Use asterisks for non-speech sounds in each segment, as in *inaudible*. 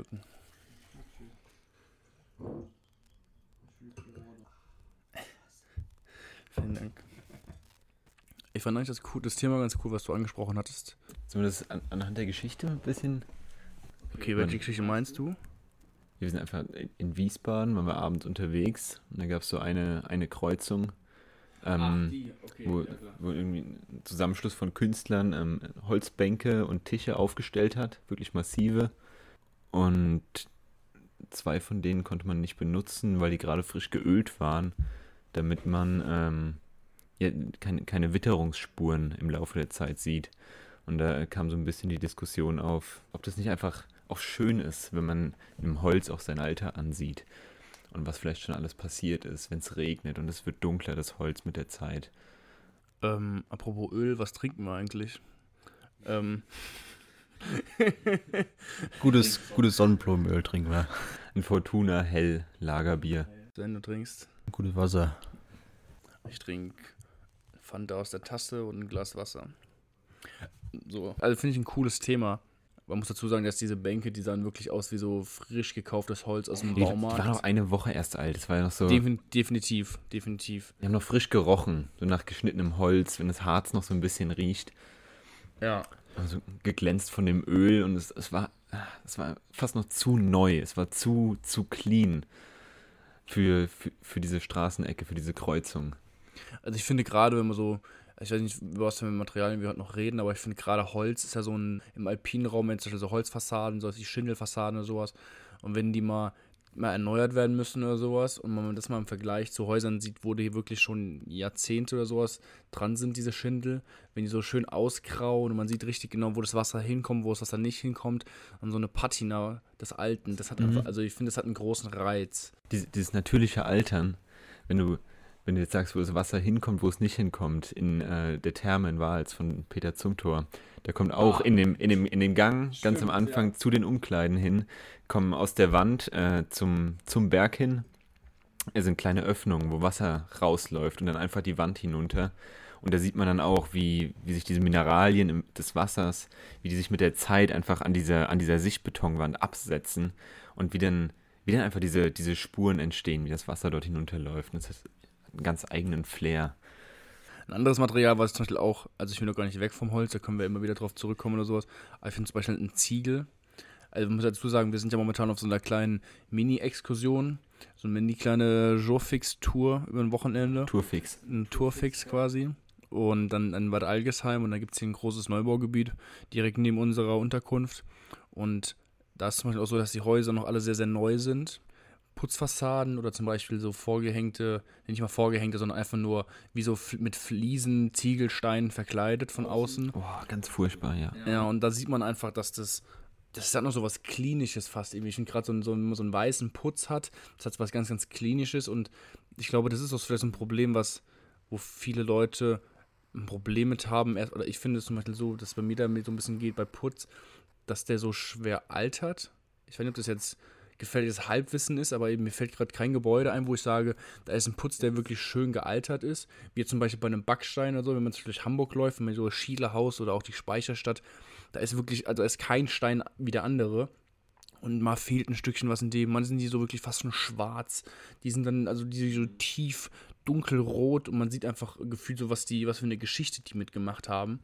schlucken. Vielen Dank. Ich fand eigentlich das, cool, das Thema ganz cool, was du angesprochen hattest. Zumindest an, anhand der Geschichte ein bisschen. Okay, welche Geschichte meinst du? Wir sind einfach in Wiesbaden, waren wir abends unterwegs und da gab es so eine, eine Kreuzung, ähm, die. Okay, wo, ja, wo irgendwie ein Zusammenschluss von Künstlern ähm, Holzbänke und Tische aufgestellt hat, wirklich massive. Und zwei von denen konnte man nicht benutzen, weil die gerade frisch geölt waren, damit man ähm, ja, keine, keine Witterungsspuren im Laufe der Zeit sieht. Und da kam so ein bisschen die Diskussion auf, ob das nicht einfach auch schön ist, wenn man im Holz auch sein Alter ansieht. Und was vielleicht schon alles passiert ist, wenn es regnet und es wird dunkler, das Holz mit der Zeit. Ähm, apropos Öl, was trinken wir eigentlich? Ähm. *laughs* gutes, gutes Sonnenblumenöl trinken wir. Ein Fortuna Hell Lagerbier. Wenn du trinkst. Gutes Wasser. Ich trinke Fanta aus der Tasse und ein Glas Wasser. So, also finde ich ein cooles Thema. Man muss dazu sagen, dass diese Bänke, die sahen wirklich aus wie so frisch gekauftes Holz aus dem die, Baumarkt. Die war noch eine Woche erst alt. Das war ja noch so. Defin definitiv, definitiv. Die haben noch frisch gerochen, so nach geschnittenem Holz, wenn das Harz noch so ein bisschen riecht. Ja. Also geglänzt von dem Öl und es, es war, es war fast noch zu neu. Es war zu, zu clean für, für, für diese Straßenecke, für diese Kreuzung. Also ich finde gerade, wenn man so ich weiß nicht, über was für Materialien wir heute noch reden, aber ich finde gerade Holz ist ja so ein, im alpinen Raum, wenn Beispiel so Holzfassaden, so die Schindelfassaden oder sowas, und wenn die mal, mal erneuert werden müssen oder sowas, und man das mal im Vergleich zu Häusern sieht, wo die wirklich schon Jahrzehnte oder sowas dran sind, diese Schindel, wenn die so schön ausgrauen und man sieht richtig genau, wo das Wasser hinkommt, wo das Wasser nicht hinkommt, und so eine Patina des Alten, das hat mhm. einfach, also ich finde, das hat einen großen Reiz. Dieses, dieses natürliche Altern, wenn du wenn du jetzt sagst, wo das Wasser hinkommt, wo es nicht hinkommt, in äh, der Therme in Wals von Peter Zumthor, der kommt auch ah, in, dem, in, dem, in dem Gang stimmt, ganz am Anfang ja. zu den Umkleiden hin, kommen aus der Wand äh, zum, zum Berg hin. Es sind kleine Öffnungen, wo Wasser rausläuft und dann einfach die Wand hinunter. Und da sieht man dann auch, wie, wie sich diese Mineralien im, des Wassers, wie die sich mit der Zeit einfach an dieser, an dieser Sichtbetonwand absetzen und wie dann, wie dann einfach diese, diese Spuren entstehen, wie das Wasser dort hinunterläuft. Und das ist einen ganz eigenen Flair. Ein anderes Material, was ich zum Beispiel auch, also ich will noch gar nicht weg vom Holz, da können wir immer wieder drauf zurückkommen oder sowas, aber ich finde zum Beispiel ein Ziegel. Also ich muss dazu sagen, wir sind ja momentan auf so einer kleinen Mini-Exkursion, so eine mini kleine Jourfix-Tour über ein Wochenende. Tourfix. Ein Tourfix quasi. Und dann in Bad Algesheim und da gibt es hier ein großes Neubaugebiet direkt neben unserer Unterkunft. Und da ist zum Beispiel auch so, dass die Häuser noch alle sehr, sehr neu sind. Putzfassaden oder zum Beispiel so vorgehängte, nicht mal vorgehängte, sondern einfach nur wie so mit Fliesen, Ziegelsteinen verkleidet von außen. Oh, ganz furchtbar, ja. Ja, und da sieht man einfach, dass das, das ist halt noch so was Klinisches fast irgendwie. Ich finde gerade so, so, so einen weißen Putz hat, das hat was ganz, ganz Klinisches und ich glaube, das ist auch vielleicht so ein Problem, was, wo viele Leute ein Problem mit haben. Oder ich finde es zum Beispiel so, dass es bei mir damit so ein bisschen geht bei Putz, dass der so schwer altert. Ich weiß nicht, ob das jetzt gefährliches Halbwissen ist, aber eben mir fällt gerade kein Gebäude ein, wo ich sage, da ist ein Putz, der wirklich schön gealtert ist. Wie zum Beispiel bei einem Backstein oder so, wenn man durch Hamburg läuft, wenn man so Schielehaus oder auch die Speicherstadt, da ist wirklich, also ist kein Stein wie der andere. Und mal fehlt ein Stückchen was in dem. Man sind die so wirklich fast schon schwarz. Die sind dann, also die so tief dunkelrot und man sieht einfach gefühlt so, was die, was für eine Geschichte die mitgemacht haben.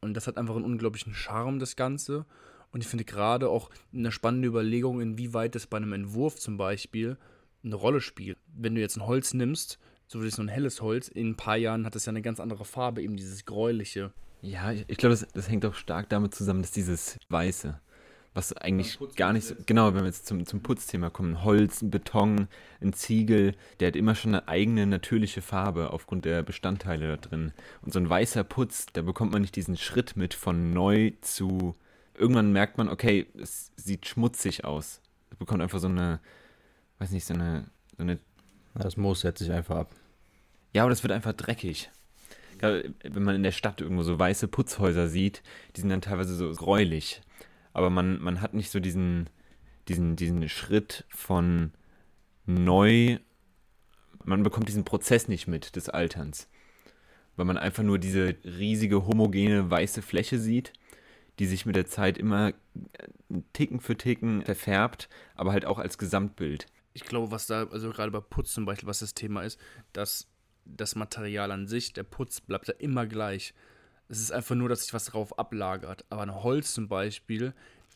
Und das hat einfach einen unglaublichen Charme, das Ganze. Und ich finde gerade auch eine spannende Überlegung, inwieweit das bei einem Entwurf zum Beispiel eine Rolle spielt. Wenn du jetzt ein Holz nimmst, so wie so ein helles Holz, in ein paar Jahren hat das ja eine ganz andere Farbe, eben dieses gräuliche. Ja, ich, ich glaube, das, das, hängt auch stark damit zusammen, dass dieses Weiße, was eigentlich gar nicht so, genau, wenn wir jetzt zum, zum Putzthema kommen, Holz, ein Beton, ein Ziegel, der hat immer schon eine eigene natürliche Farbe aufgrund der Bestandteile da drin. Und so ein weißer Putz, da bekommt man nicht diesen Schritt mit von neu zu irgendwann merkt man, okay, es sieht schmutzig aus. Es bekommt einfach so eine, weiß nicht, so eine, so eine das Moos setzt sich einfach ab. Ja, aber das wird einfach dreckig. Gerade wenn man in der Stadt irgendwo so weiße Putzhäuser sieht, die sind dann teilweise so gräulich. Aber man, man hat nicht so diesen, diesen, diesen Schritt von neu. Man bekommt diesen Prozess nicht mit des Alterns. Weil man einfach nur diese riesige homogene weiße Fläche sieht die sich mit der Zeit immer Ticken für Ticken verfärbt, aber halt auch als Gesamtbild. Ich glaube, was da, also gerade bei Putz zum Beispiel, was das Thema ist, dass das Material an sich, der Putz bleibt da immer gleich. Es ist einfach nur, dass sich was drauf ablagert. Aber ein Holz zum Beispiel,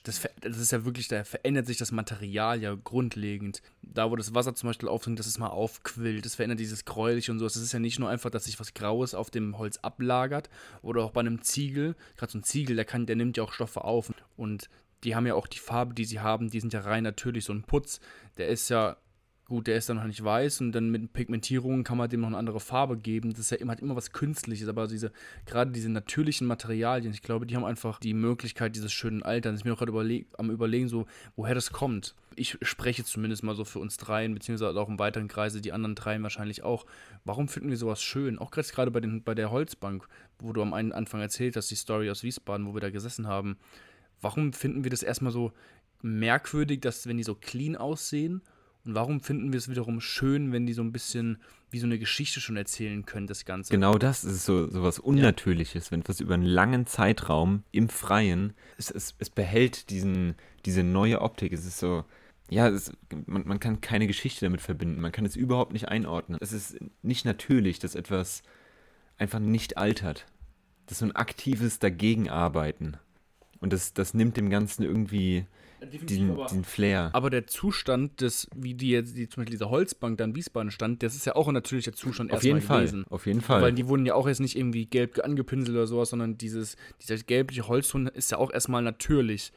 das, das, ist ja wirklich, da verändert sich das Material ja grundlegend. Da, wo das Wasser zum Beispiel aufdringt, dass es mal aufquillt, das verändert dieses Gräuliche und so. Es ist ja nicht nur einfach, dass sich was Graues auf dem Holz ablagert oder auch bei einem Ziegel. Gerade so ein Ziegel, der, kann, der nimmt ja auch Stoffe auf. Und die haben ja auch die Farbe, die sie haben, die sind ja rein natürlich. So ein Putz, der ist ja Gut, der ist dann noch nicht weiß und dann mit Pigmentierungen kann man dem noch eine andere Farbe geben. Das ist ja immer, hat immer was Künstliches, aber diese, gerade diese natürlichen Materialien, ich glaube, die haben einfach die Möglichkeit dieses schönen Alterns. Ich bin auch gerade überleg, am überlegen, so, woher das kommt. Ich spreche zumindest mal so für uns dreien, beziehungsweise auch im weiteren Kreise, die anderen dreien wahrscheinlich auch. Warum finden wir sowas schön? Auch gerade bei, bei der Holzbank, wo du am Anfang erzählt hast, die Story aus Wiesbaden, wo wir da gesessen haben. Warum finden wir das erstmal so merkwürdig, dass wenn die so clean aussehen, und warum finden wir es wiederum schön, wenn die so ein bisschen wie so eine Geschichte schon erzählen können, das Ganze? Genau das ist so, so was Unnatürliches, ja. wenn etwas über einen langen Zeitraum im Freien, es, es, es behält diesen, diese neue Optik. Es ist so, ja, es, man, man kann keine Geschichte damit verbinden, man kann es überhaupt nicht einordnen. Es ist nicht natürlich, dass etwas einfach nicht altert. Das ist so ein aktives Dagegenarbeiten. Und das, das nimmt dem Ganzen irgendwie diesen, aber, diesen Flair. Aber der Zustand des, wie die jetzt, die, zum Beispiel diese Holzbank da in Wiesbaden stand, das ist ja auch ein natürlicher Zustand Auf jeden Fall. Gewesen. Auf jeden Fall. Weil die wurden ja auch jetzt nicht irgendwie gelb angepinselt oder sowas, sondern dieses, dieser gelbliche Holzton ist ja auch erstmal natürlich.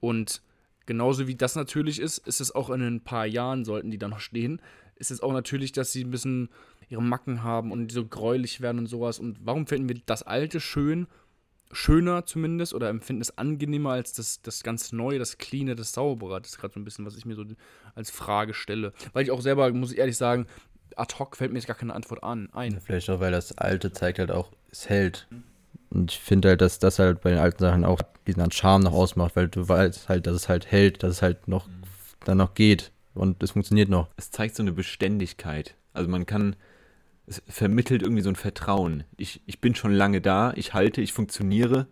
Und genauso wie das natürlich ist, ist es auch in ein paar Jahren, sollten die da noch stehen, ist es auch natürlich, dass sie ein bisschen ihre Macken haben und die so gräulich werden und sowas. Und warum finden wir das Alte schön schöner zumindest oder empfinden es angenehmer als das, das ganz Neue, das Cleane, das Saubere. Das ist gerade so ein bisschen, was ich mir so als Frage stelle. Weil ich auch selber, muss ich ehrlich sagen, ad hoc fällt mir jetzt gar keine Antwort an, ein. Vielleicht auch, weil das Alte zeigt halt auch, es hält. Und ich finde halt, dass das halt bei den alten Sachen auch diesen Charme noch ausmacht, weil du weißt halt, dass es halt hält, dass es halt noch dann noch geht und es funktioniert noch. Es zeigt so eine Beständigkeit. Also man kann es vermittelt irgendwie so ein Vertrauen. Ich, ich bin schon lange da, ich halte, ich funktioniere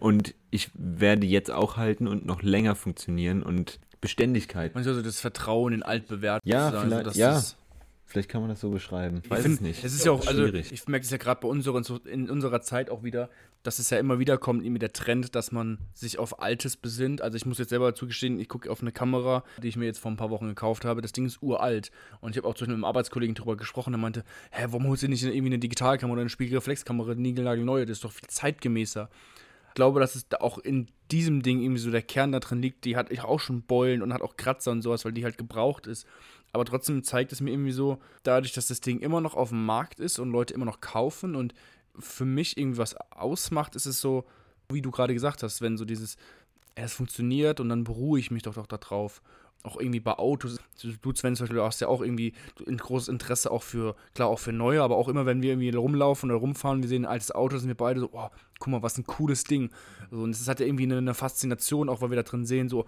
und ich werde jetzt auch halten und noch länger funktionieren und Beständigkeit. Man also das Vertrauen in altbewährtes. Ja, vielleicht, also, ja. Vielleicht kann man das so beschreiben. Ich weiß find, es nicht. Es ist ja auch, also ich merke es ja gerade bei unserer, in unserer Zeit auch wieder, dass es ja immer wieder kommt, irgendwie der Trend, dass man sich auf Altes besinnt. Also ich muss jetzt selber zugestehen, ich gucke auf eine Kamera, die ich mir jetzt vor ein paar Wochen gekauft habe. Das Ding ist uralt. Und ich habe auch zu einem Arbeitskollegen darüber gesprochen, der meinte, hä, warum holst du nicht irgendwie eine Digitalkamera oder eine Spiegelreflexkamera, niegelnagelneue, das ist doch viel zeitgemäßer. Ich glaube, dass es auch in diesem Ding irgendwie so der Kern da drin liegt. Die hat auch schon Beulen und hat auch Kratzer und sowas, weil die halt gebraucht ist. Aber trotzdem zeigt es mir irgendwie so, dadurch, dass das Ding immer noch auf dem Markt ist und Leute immer noch kaufen und für mich irgendwie was ausmacht, ist es so, wie du gerade gesagt hast, wenn so dieses, es funktioniert und dann beruhe ich mich doch doch darauf. Auch irgendwie bei Autos. Du, Sven, zum Beispiel, hast ja auch irgendwie ein großes Interesse auch für, klar, auch für neue, aber auch immer, wenn wir irgendwie rumlaufen oder rumfahren, wir sehen ein altes Auto, sind wir beide so, oh, guck mal, was ein cooles Ding. So, und es hat ja irgendwie eine, eine Faszination, auch weil wir da drin sehen, so,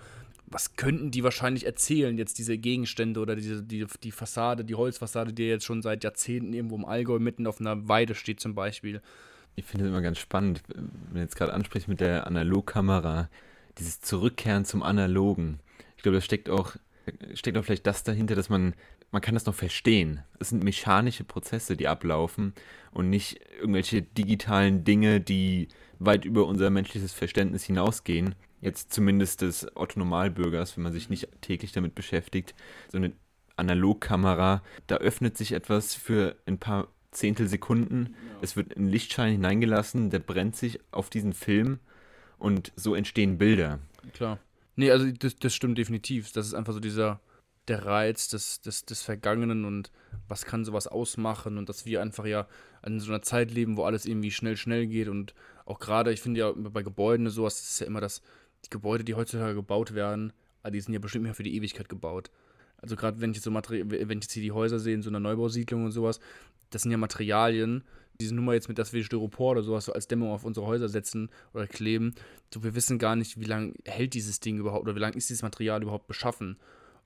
was könnten die wahrscheinlich erzählen, jetzt diese Gegenstände oder diese, die, die Fassade, die Holzfassade, die jetzt schon seit Jahrzehnten irgendwo im Allgäu mitten auf einer Weide steht zum Beispiel. Ich finde es immer ganz spannend, wenn du jetzt gerade ansprichst mit der Analogkamera, dieses Zurückkehren zum Analogen. Ich glaube, da steckt auch, steckt auch vielleicht das dahinter, dass man, man kann das noch verstehen. Es sind mechanische Prozesse, die ablaufen und nicht irgendwelche digitalen Dinge, die weit über unser menschliches Verständnis hinausgehen jetzt zumindest des Otto-Normalbürgers, wenn man sich nicht täglich damit beschäftigt, so eine Analogkamera, da öffnet sich etwas für ein paar Zehntelsekunden. Ja. Es wird ein Lichtschein hineingelassen, der brennt sich auf diesen Film und so entstehen Bilder. Klar. Nee, also das, das stimmt definitiv. Das ist einfach so dieser, der Reiz des, des, des Vergangenen und was kann sowas ausmachen und dass wir einfach ja in so einer Zeit leben, wo alles irgendwie schnell, schnell geht und auch gerade, ich finde ja bei Gebäuden sowas, das ist ja immer das, die Gebäude, die heutzutage gebaut werden, ah, die sind ja bestimmt mehr für die Ewigkeit gebaut. Also gerade wenn ich jetzt so Materi wenn ich jetzt hier die Häuser sehe, in so einer Neubausiedlung und sowas, das sind ja Materialien, diese Nummer jetzt mit, dass wir Styropor oder sowas so als Dämmung auf unsere Häuser setzen oder kleben, so wir wissen gar nicht, wie lange hält dieses Ding überhaupt oder wie lange ist dieses Material überhaupt beschaffen.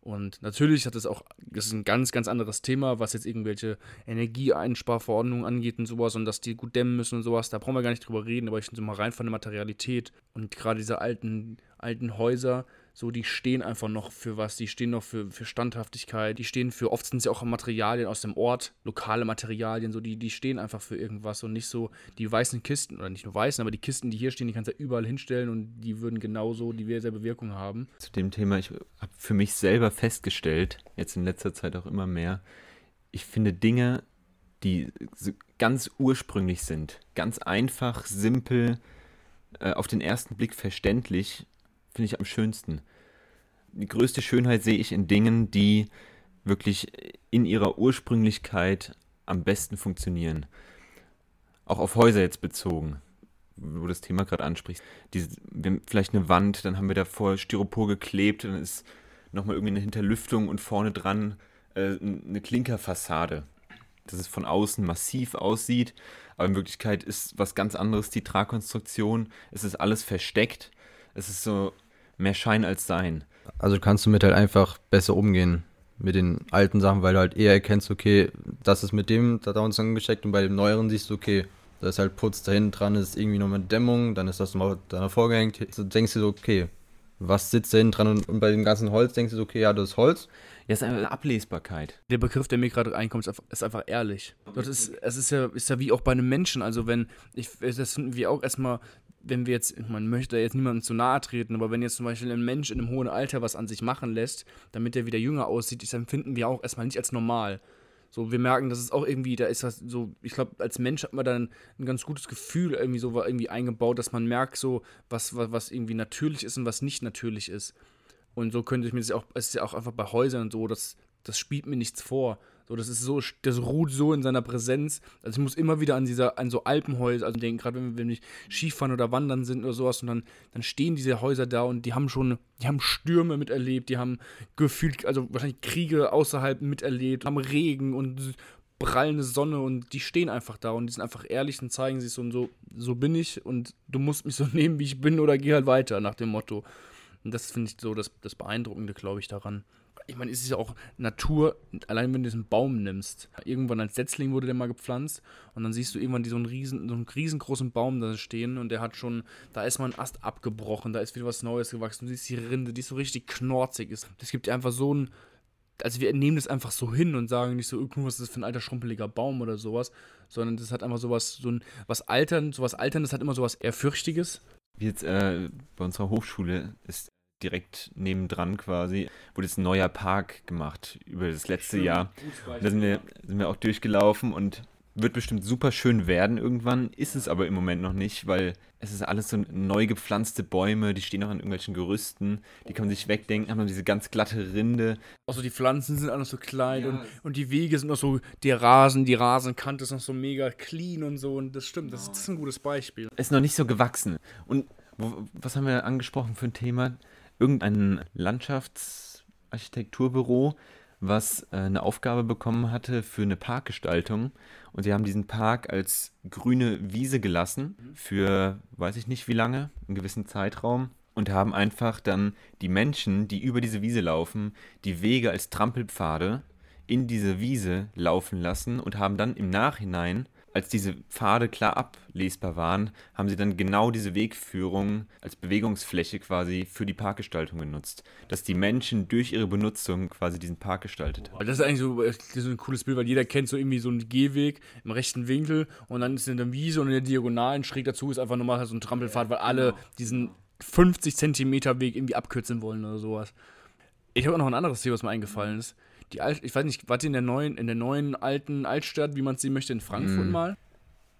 Und natürlich hat es auch, das ist ein ganz, ganz anderes Thema, was jetzt irgendwelche Energieeinsparverordnungen angeht und sowas und dass die gut dämmen müssen und sowas. Da brauchen wir gar nicht drüber reden, aber ich finde so mal rein von der Materialität und gerade diese alten, alten Häuser, so, die stehen einfach noch für was, die stehen noch für, für Standhaftigkeit, die stehen für, oft sind sie auch Materialien aus dem Ort, lokale Materialien, so, die, die stehen einfach für irgendwas und nicht so die weißen Kisten, oder nicht nur weißen, aber die Kisten, die hier stehen, die kannst du ja überall hinstellen und die würden genauso dieselbe Wirkung haben. Zu dem Thema, ich habe für mich selber festgestellt, jetzt in letzter Zeit auch immer mehr, ich finde Dinge, die ganz ursprünglich sind, ganz einfach, simpel, äh, auf den ersten Blick verständlich, finde ich am schönsten. Die größte Schönheit sehe ich in Dingen, die wirklich in ihrer Ursprünglichkeit am besten funktionieren. Auch auf Häuser jetzt bezogen, wo du das Thema gerade ansprichst. Diese, wir haben vielleicht eine Wand, dann haben wir davor Styropor geklebt, dann ist nochmal irgendwie eine Hinterlüftung und vorne dran äh, eine Klinkerfassade. Dass es von außen massiv aussieht, aber in Wirklichkeit ist was ganz anderes die Tragkonstruktion. Es ist alles versteckt. Es ist so mehr Schein als Sein. Also kannst du mit halt einfach besser umgehen mit den alten Sachen, weil du halt eher erkennst, okay, das ist mit dem da uns angesteckt und bei dem neueren siehst du, okay, da ist halt Putz, da hinten dran ist irgendwie nochmal eine Dämmung, dann ist das mal da vorgehängt. So denkst du so, okay, was sitzt da hinten dran und, und, bei dem ganzen Holz denkst du so, okay, ja, das ist Holz. Ja, es ist eine Ablesbarkeit. Der Begriff, der mir gerade reinkommt, ist einfach, ist einfach ehrlich. Das ist, es ist ja, ist ja wie auch bei einem Menschen. Also wenn, ich, das finden wir auch erstmal wenn wir jetzt, man möchte jetzt niemandem zu nahe treten, aber wenn jetzt zum Beispiel ein Mensch in einem hohen Alter was an sich machen lässt, damit er wieder jünger aussieht, das empfinden wir auch erstmal nicht als normal. So, wir merken, dass es auch irgendwie, da ist was so, ich glaube, als Mensch hat man dann ein ganz gutes Gefühl irgendwie so irgendwie eingebaut, dass man merkt, so, was, was, was irgendwie natürlich ist und was nicht natürlich ist. Und so könnte ich mir das auch, es ist ja auch einfach bei Häusern so, das, das spielt mir nichts vor. So, das ist so, das ruht so in seiner Präsenz. Also ich muss immer wieder an dieser, an so Alpenhäuser, also denken, gerade wenn wir, wir Skifahren oder Wandern sind oder sowas, und dann, dann stehen diese Häuser da und die haben schon, die haben Stürme miterlebt, die haben gefühlt, also wahrscheinlich Kriege außerhalb miterlebt, haben Regen und prallende Sonne und die stehen einfach da und die sind einfach ehrlich und zeigen sich so und so, so bin ich und du musst mich so *laughs* nehmen, wie ich bin oder geh halt weiter, nach dem Motto. Und das finde ich so das, das Beeindruckende, glaube ich, daran ich meine, es ist ja auch Natur, allein wenn du diesen Baum nimmst. Irgendwann als Setzling wurde der mal gepflanzt und dann siehst du irgendwann so einen, riesen, so einen riesengroßen Baum da stehen und der hat schon, da ist mal ein Ast abgebrochen, da ist wieder was Neues gewachsen. Du siehst die Rinde, die so richtig knorzig ist. Das gibt dir einfach so ein, also wir nehmen das einfach so hin und sagen nicht so, irgendwas ist das für ein alter schrumpeliger Baum oder sowas, sondern das hat einfach sowas, so ein, was altern, sowas altern, das hat immer sowas Ehrfürchtiges. Jetzt äh, bei unserer Hochschule ist direkt nebendran quasi, wurde jetzt ein neuer Park gemacht über das letzte schön, Jahr. Da sind wir, sind wir auch durchgelaufen und wird bestimmt super schön werden irgendwann, ist es aber im Moment noch nicht, weil es ist alles so neu gepflanzte Bäume, die stehen noch an irgendwelchen Gerüsten, die kann man sich wegdenken, haben dann diese ganz glatte Rinde. Also die Pflanzen sind noch so klein ja. und, und die Wege sind noch so, der Rasen, die Rasenkante ist noch so mega clean und so und das stimmt, das, das ist ein gutes Beispiel. Ist noch nicht so gewachsen. Und wo, was haben wir angesprochen für ein Thema? Irgendein Landschaftsarchitekturbüro, was äh, eine Aufgabe bekommen hatte für eine Parkgestaltung. Und sie haben diesen Park als grüne Wiese gelassen für, weiß ich nicht wie lange, einen gewissen Zeitraum. Und haben einfach dann die Menschen, die über diese Wiese laufen, die Wege als Trampelpfade in diese Wiese laufen lassen und haben dann im Nachhinein als diese Pfade klar ablesbar waren, haben sie dann genau diese Wegführung als Bewegungsfläche quasi für die Parkgestaltung genutzt. Dass die Menschen durch ihre Benutzung quasi diesen Park gestaltet haben. Das ist eigentlich so, so ein cooles Bild, weil jeder kennt so irgendwie so einen Gehweg im rechten Winkel und dann ist in der Wiese und in der Diagonalen schräg dazu ist einfach nochmal so ein Trampelpfad, weil alle genau. diesen 50 Zentimeter Weg irgendwie abkürzen wollen oder sowas. Ich habe auch noch ein anderes Thema, was mir eingefallen ist die Alt, ich weiß nicht, wart ihr in der neuen, in der neuen alten Altstadt, wie man sie möchte, in Frankfurt mm. mal?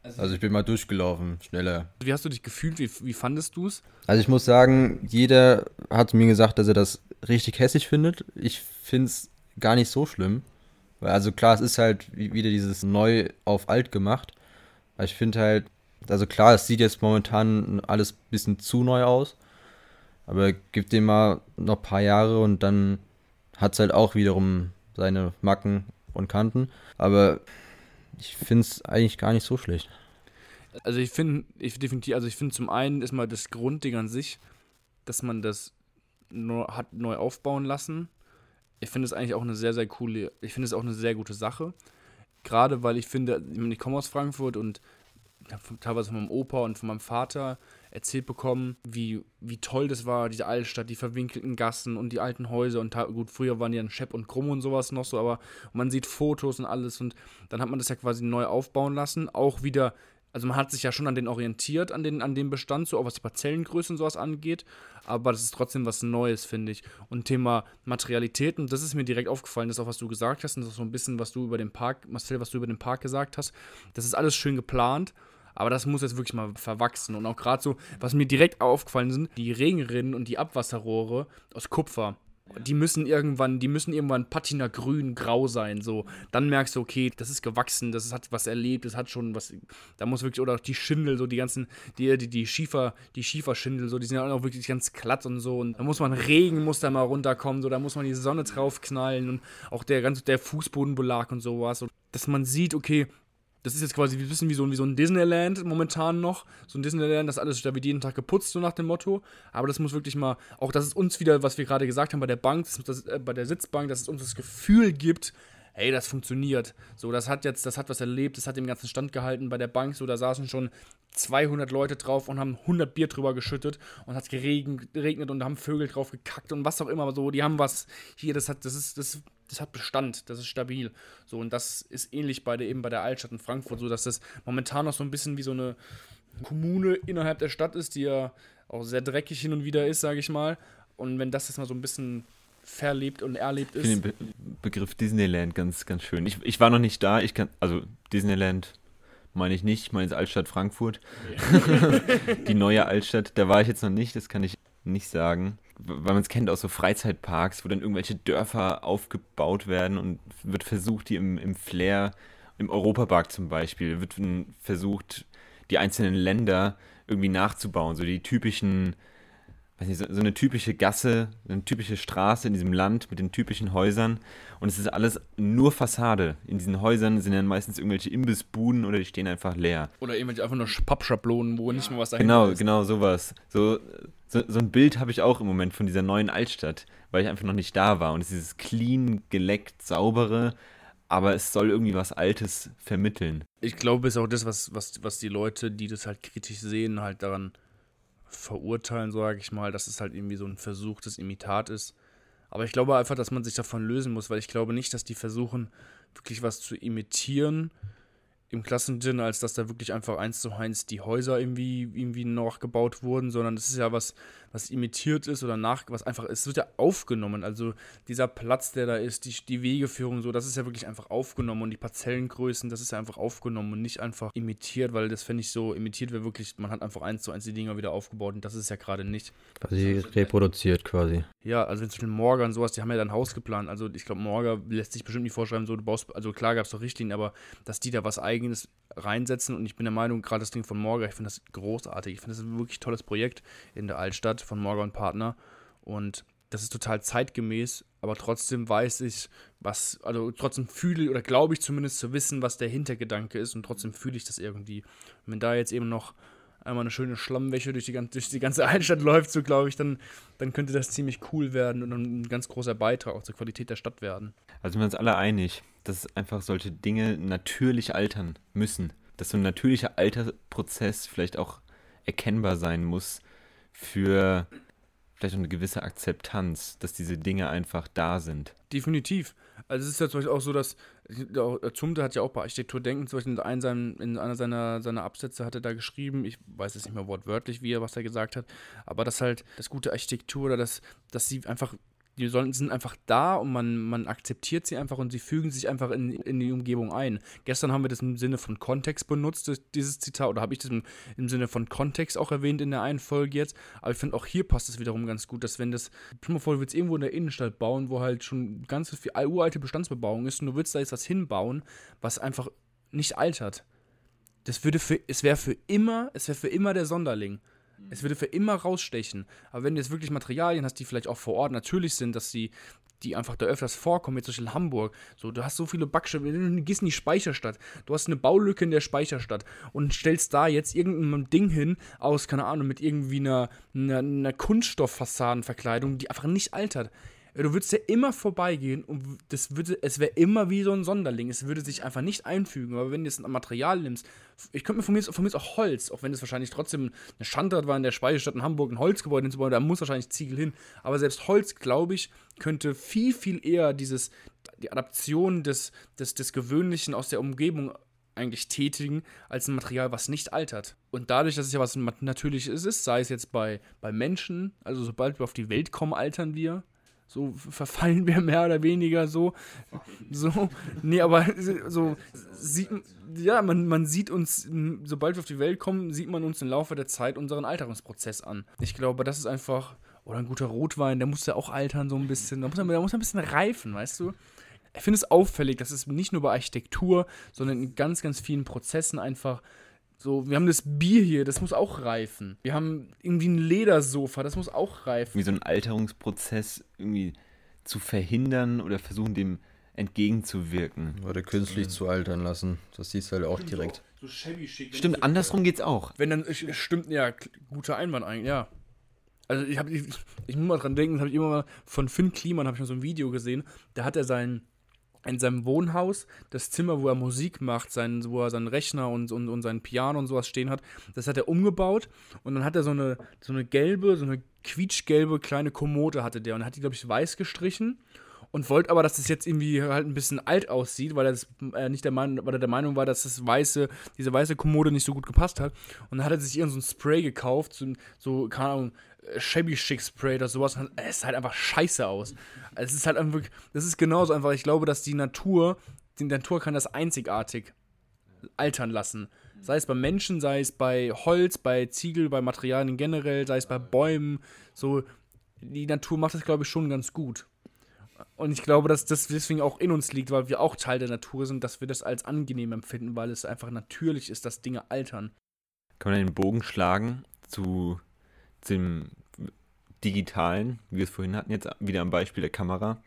Also, also ich bin mal durchgelaufen, schneller. Wie hast du dich gefühlt? Wie, wie fandest du es? Also ich muss sagen, jeder hat mir gesagt, dass er das richtig hässlich findet. Ich finde es gar nicht so schlimm. Also klar, es ist halt wieder dieses neu auf alt gemacht. Aber ich finde halt, also klar, es sieht jetzt momentan alles ein bisschen zu neu aus. Aber gib dem mal noch ein paar Jahre und dann hat es halt auch wiederum seine Macken und Kanten. Aber ich finde es eigentlich gar nicht so schlecht. Also ich finde, ich definitiv, also ich finde zum einen ist mal das Grundding an sich, dass man das nur hat neu aufbauen lassen. Ich finde es eigentlich auch eine sehr, sehr coole, ich finde es auch eine sehr gute Sache. Gerade weil ich finde, ich komme aus Frankfurt und teilweise von meinem Opa und von meinem Vater erzählt bekommen, wie, wie toll das war, diese Altstadt, die verwinkelten Gassen und die alten Häuser. Und gut, früher waren die dann Schepp und Krumm und sowas noch so, aber man sieht Fotos und alles. Und dann hat man das ja quasi neu aufbauen lassen. Auch wieder also man hat sich ja schon an den orientiert, an den, an dem Bestand, so auch was die Parzellengröße und sowas angeht, aber das ist trotzdem was Neues, finde ich. Und Thema Materialitäten, das ist mir direkt aufgefallen, das ist auch, was du gesagt hast, und das ist auch so ein bisschen, was du über den Park, Marcel, was du über den Park gesagt hast. Das ist alles schön geplant, aber das muss jetzt wirklich mal verwachsen. Und auch gerade so, was mir direkt aufgefallen sind, die Regenrinnen und die Abwasserrohre aus Kupfer die müssen irgendwann, die müssen irgendwann Patina grün, grau sein, so. Dann merkst du, okay, das ist gewachsen, das hat was erlebt, das hat schon was, da muss wirklich, oder auch die Schindel, so die ganzen, die, die, die Schiefer, die Schieferschindel, so, die sind ja auch wirklich ganz glatt und so. Und da muss man Regen, muss da mal runterkommen, so, da muss man die Sonne draufknallen und auch der ganze, der Fußbodenbelag und sowas. Und dass man sieht, okay, das ist jetzt quasi ein bisschen wie so, wie so ein Disneyland momentan noch. So ein Disneyland, das alles da wird jeden Tag geputzt, so nach dem Motto. Aber das muss wirklich mal, auch das ist uns wieder, was wir gerade gesagt haben bei der Bank, das, das, äh, bei der Sitzbank, dass es uns das Gefühl gibt, hey, das funktioniert. So, das hat jetzt, das hat was erlebt, das hat dem ganzen Stand gehalten bei der Bank. So, da saßen schon 200 Leute drauf und haben 100 Bier drüber geschüttet und hat geregnet und haben Vögel drauf gekackt und was auch immer. So, die haben was hier, das hat, das ist, das das hat Bestand, das ist stabil. So, und das ist ähnlich bei der, eben bei der Altstadt in Frankfurt, so dass das momentan noch so ein bisschen wie so eine Kommune innerhalb der Stadt ist, die ja auch sehr dreckig hin und wieder ist, sage ich mal. Und wenn das jetzt mal so ein bisschen verlebt und erlebt ist. Ich finde den Be Begriff Disneyland ganz, ganz schön. Ich, ich war noch nicht da, ich kann, also Disneyland meine ich nicht, ich meine jetzt Altstadt Frankfurt. Ja. *laughs* die neue Altstadt, da war ich jetzt noch nicht, das kann ich nicht sagen weil man es kennt aus so Freizeitparks, wo dann irgendwelche Dörfer aufgebaut werden und wird versucht, die im, im Flair, im Europapark zum Beispiel, wird versucht, die einzelnen Länder irgendwie nachzubauen, so die typischen weiß nicht, so, so, eine typische Gasse, eine typische Straße in diesem Land mit den typischen Häusern. Und es ist alles nur Fassade. In diesen Häusern sind dann meistens irgendwelche Imbissbuden oder die stehen einfach leer. Oder irgendwelche einfach nur Pappschablonen, wo nicht mal was dahinter genau, ist. Genau, genau sowas. So, so, so ein Bild habe ich auch im Moment von dieser neuen Altstadt, weil ich einfach noch nicht da war. Und es ist dieses clean, geleckt, saubere, aber es soll irgendwie was Altes vermitteln. Ich glaube, es ist auch das, was, was, was die Leute, die das halt kritisch sehen, halt daran verurteilen, sage ich mal, dass es halt irgendwie so ein versuchtes Imitat ist. Aber ich glaube einfach, dass man sich davon lösen muss, weil ich glaube nicht, dass die versuchen, wirklich was zu imitieren, im Klassensinne, als dass da wirklich einfach eins zu eins die Häuser irgendwie, irgendwie nachgebaut wurden, sondern es ist ja was, was imitiert ist oder nach, was einfach, es wird ja aufgenommen. Also dieser Platz, der da ist, die, die Wegeführung, so, das ist ja wirklich einfach aufgenommen und die Parzellengrößen, das ist ja einfach aufgenommen und nicht einfach imitiert, weil das fände ich so, imitiert wäre wirklich, man hat einfach eins zu eins die Dinger wieder aufgebaut und das ist ja gerade nicht. Quasi reproduziert quasi. Ja, also zum Beispiel Morgan und sowas, die haben ja dann Haus geplant. Also ich glaube, Morgan lässt sich bestimmt nicht vorschreiben, so du baust, also klar gab es doch Richtlinien, aber dass die da was eigenes reinsetzen und ich bin der Meinung, gerade das Ding von Morgan, ich finde das großartig. Ich finde das ein wirklich tolles Projekt in der Altstadt von Morgan Partner. Und das ist total zeitgemäß, aber trotzdem weiß ich, was, also trotzdem fühle oder glaube ich zumindest zu wissen, was der Hintergedanke ist und trotzdem fühle ich das irgendwie. Und wenn da jetzt eben noch einmal eine schöne Schlammwäsche durch die, durch die ganze *laughs* Altstadt läuft, so glaube ich, dann, dann könnte das ziemlich cool werden und ein ganz großer Beitrag auch zur Qualität der Stadt werden. Also sind wir uns alle einig, dass einfach solche Dinge natürlich altern müssen. Dass so ein natürlicher Alterprozess vielleicht auch erkennbar sein muss für vielleicht auch eine gewisse Akzeptanz, dass diese Dinge einfach da sind. Definitiv. Also es ist ja zum Beispiel auch so, dass Zumte hat ja auch bei Architektur denken, zum Beispiel in, einem, in einer seiner, seiner Absätze hat er da geschrieben, ich weiß jetzt nicht mehr wortwörtlich, wie er was er gesagt hat, aber dass halt das gute Architektur oder das, dass sie einfach die sollen, sind einfach da und man, man akzeptiert sie einfach und sie fügen sich einfach in, in die Umgebung ein. Gestern haben wir das im Sinne von Kontext benutzt, dieses Zitat, oder habe ich das im, im, Sinne von Kontext auch erwähnt in der einen Folge jetzt. Aber ich finde auch hier passt es wiederum ganz gut, dass wenn das, mal vor, du willst irgendwo in der Innenstadt bauen, wo halt schon ganz viel uralte Bestandsbebauung ist und du willst da jetzt was hinbauen, was einfach nicht altert. Das würde für, es wäre für immer, es wäre für immer der Sonderling. Es würde für immer rausstechen. Aber wenn du jetzt wirklich Materialien hast, die vielleicht auch vor Ort natürlich sind, dass sie die einfach da öfters vorkommen, jetzt zum Beispiel Hamburg. So, du hast so viele Backstoffe, du gehst in die Speicherstadt, du hast eine Baulücke in der Speicherstadt und stellst da jetzt irgendein Ding hin aus, keine Ahnung, mit irgendwie einer, einer, einer Kunststofffassadenverkleidung, die einfach nicht altert. Du würdest ja immer vorbeigehen und das würde, es wäre immer wie so ein Sonderling. Es würde sich einfach nicht einfügen. Aber wenn du jetzt ein Material nimmst, ich könnte mir von mir, von mir auch Holz, auch wenn es wahrscheinlich trotzdem eine Schandart war in der Speicherstadt in Hamburg, ein Holzgebäude hinzubauen, da muss wahrscheinlich Ziegel hin. Aber selbst Holz, glaube ich, könnte viel, viel eher dieses, die Adaption des, des, des Gewöhnlichen aus der Umgebung eigentlich tätigen, als ein Material, was nicht altert. Und dadurch, dass es ja was Natürliches ist, sei es jetzt bei, bei Menschen, also sobald wir auf die Welt kommen, altern wir. So verfallen wir mehr oder weniger so. So, nee, aber so sieht, ja, man, man sieht uns, sobald wir auf die Welt kommen, sieht man uns im Laufe der Zeit unseren Alterungsprozess an. Ich glaube, das ist einfach, oder ein guter Rotwein, der muss ja auch altern so ein bisschen. Da muss, muss ein bisschen reifen, weißt du? Ich finde es auffällig, dass es nicht nur bei Architektur, sondern in ganz, ganz vielen Prozessen einfach so, wir haben das Bier hier, das muss auch reifen. Wir haben irgendwie ein Ledersofa, das muss auch reifen. Wie so ein Alterungsprozess irgendwie zu verhindern oder versuchen, dem entgegenzuwirken. Oder künstlich mhm. zu altern lassen. Das siehst du halt auch direkt. So, so shabby schick. Stimmt, andersrum geht's auch. Wenn dann, stimmt, ja, guter Einwand eigentlich, ja. Also ich, hab, ich, ich muss mal dran denken, habe ich immer mal von Finn Kliman habe ich mal so ein Video gesehen, da hat er seinen in seinem Wohnhaus das Zimmer, wo er Musik macht, sein, wo er seinen Rechner und, und, und sein Piano und sowas stehen hat, das hat er umgebaut und dann hat er so eine, so eine gelbe, so eine quietschgelbe kleine Kommode hatte der und hat die, glaube ich, weiß gestrichen und wollte aber, dass das jetzt irgendwie halt ein bisschen alt aussieht, weil er, das, äh, nicht der Meinung, weil er der Meinung war, dass das weiße, diese weiße Kommode nicht so gut gepasst hat und dann hat er sich irgendein so Spray gekauft, so, so keine Ahnung, Shabby Chic Spray oder sowas. Es sieht halt einfach scheiße aus. Es ist halt einfach, das ist genauso einfach. Ich glaube, dass die Natur, die Natur kann das einzigartig altern lassen. Sei es bei Menschen, sei es bei Holz, bei Ziegel, bei Materialien generell, sei es bei Bäumen. So, die Natur macht das, glaube ich, schon ganz gut. Und ich glaube, dass das deswegen auch in uns liegt, weil wir auch Teil der Natur sind, dass wir das als angenehm empfinden, weil es einfach natürlich ist, dass Dinge altern. Kann man den Bogen schlagen zu dem Digitalen, wie wir es vorhin hatten, jetzt wieder am Beispiel der Kamera.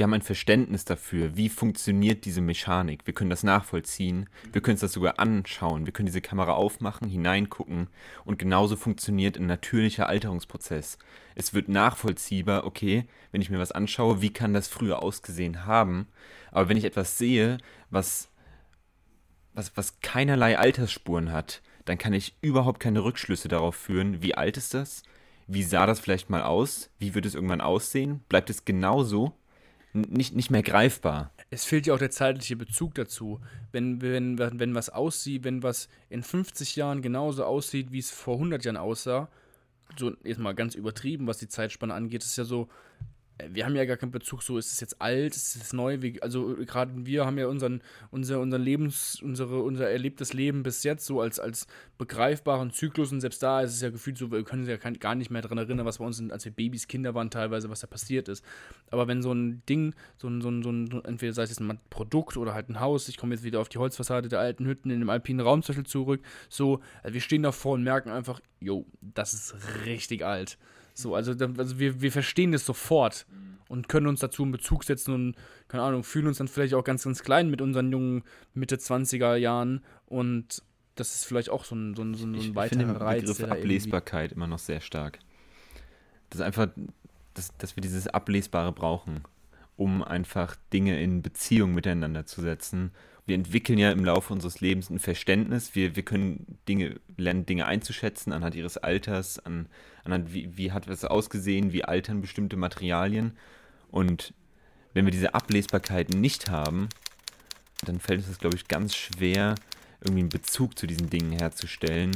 Wir haben ein Verständnis dafür, wie funktioniert diese Mechanik. Wir können das nachvollziehen, wir können es das sogar anschauen, wir können diese Kamera aufmachen, hineingucken. Und genauso funktioniert ein natürlicher Alterungsprozess. Es wird nachvollziehbar, okay, wenn ich mir was anschaue, wie kann das früher ausgesehen haben, aber wenn ich etwas sehe, was, was, was keinerlei Altersspuren hat, dann kann ich überhaupt keine Rückschlüsse darauf führen, wie alt ist das, wie sah das vielleicht mal aus, wie wird es irgendwann aussehen, bleibt es genauso, nicht, nicht mehr greifbar. Es fehlt ja auch der zeitliche Bezug dazu. Wenn, wenn, wenn was aussieht, wenn was in 50 Jahren genauso aussieht, wie es vor 100 Jahren aussah, so jetzt mal ganz übertrieben, was die Zeitspanne angeht, ist ja so, wir haben ja gar keinen Bezug, so ist es jetzt alt, ist es neu, wie, also gerade wir haben ja unseren, unser, unser Lebens, unsere, unser erlebtes Leben bis jetzt so als, als begreifbaren Zyklus und selbst da ist es ja gefühlt so, wir können uns ja gar nicht mehr daran erinnern, was bei uns, als wir Babys, Kinder waren teilweise, was da passiert ist. Aber wenn so ein Ding, so ein, so ein, so ein entweder sei es jetzt ein Produkt oder halt ein Haus, ich komme jetzt wieder auf die Holzfassade der alten Hütten in dem alpinen Raum zurück, so, also wir stehen davor und merken einfach, jo, das ist richtig alt. So, also, also wir, wir verstehen das sofort und können uns dazu in Bezug setzen und, keine Ahnung, fühlen uns dann vielleicht auch ganz, ganz klein mit unseren jungen Mitte 20er Jahren und das ist vielleicht auch so ein, so ein, so ein ich weiterer finde den Reiz. Begriff der Ablesbarkeit immer noch sehr stark. Das ist einfach, dass, dass wir dieses Ablesbare brauchen, um einfach Dinge in Beziehung miteinander zu setzen wir entwickeln ja im Laufe unseres Lebens ein Verständnis. Wir, wir können Dinge, lernen Dinge einzuschätzen anhand ihres Alters, an, anhand wie, wie hat es ausgesehen, wie altern bestimmte Materialien. Und wenn wir diese Ablesbarkeit nicht haben, dann fällt es uns, glaube ich, ganz schwer, irgendwie einen Bezug zu diesen Dingen herzustellen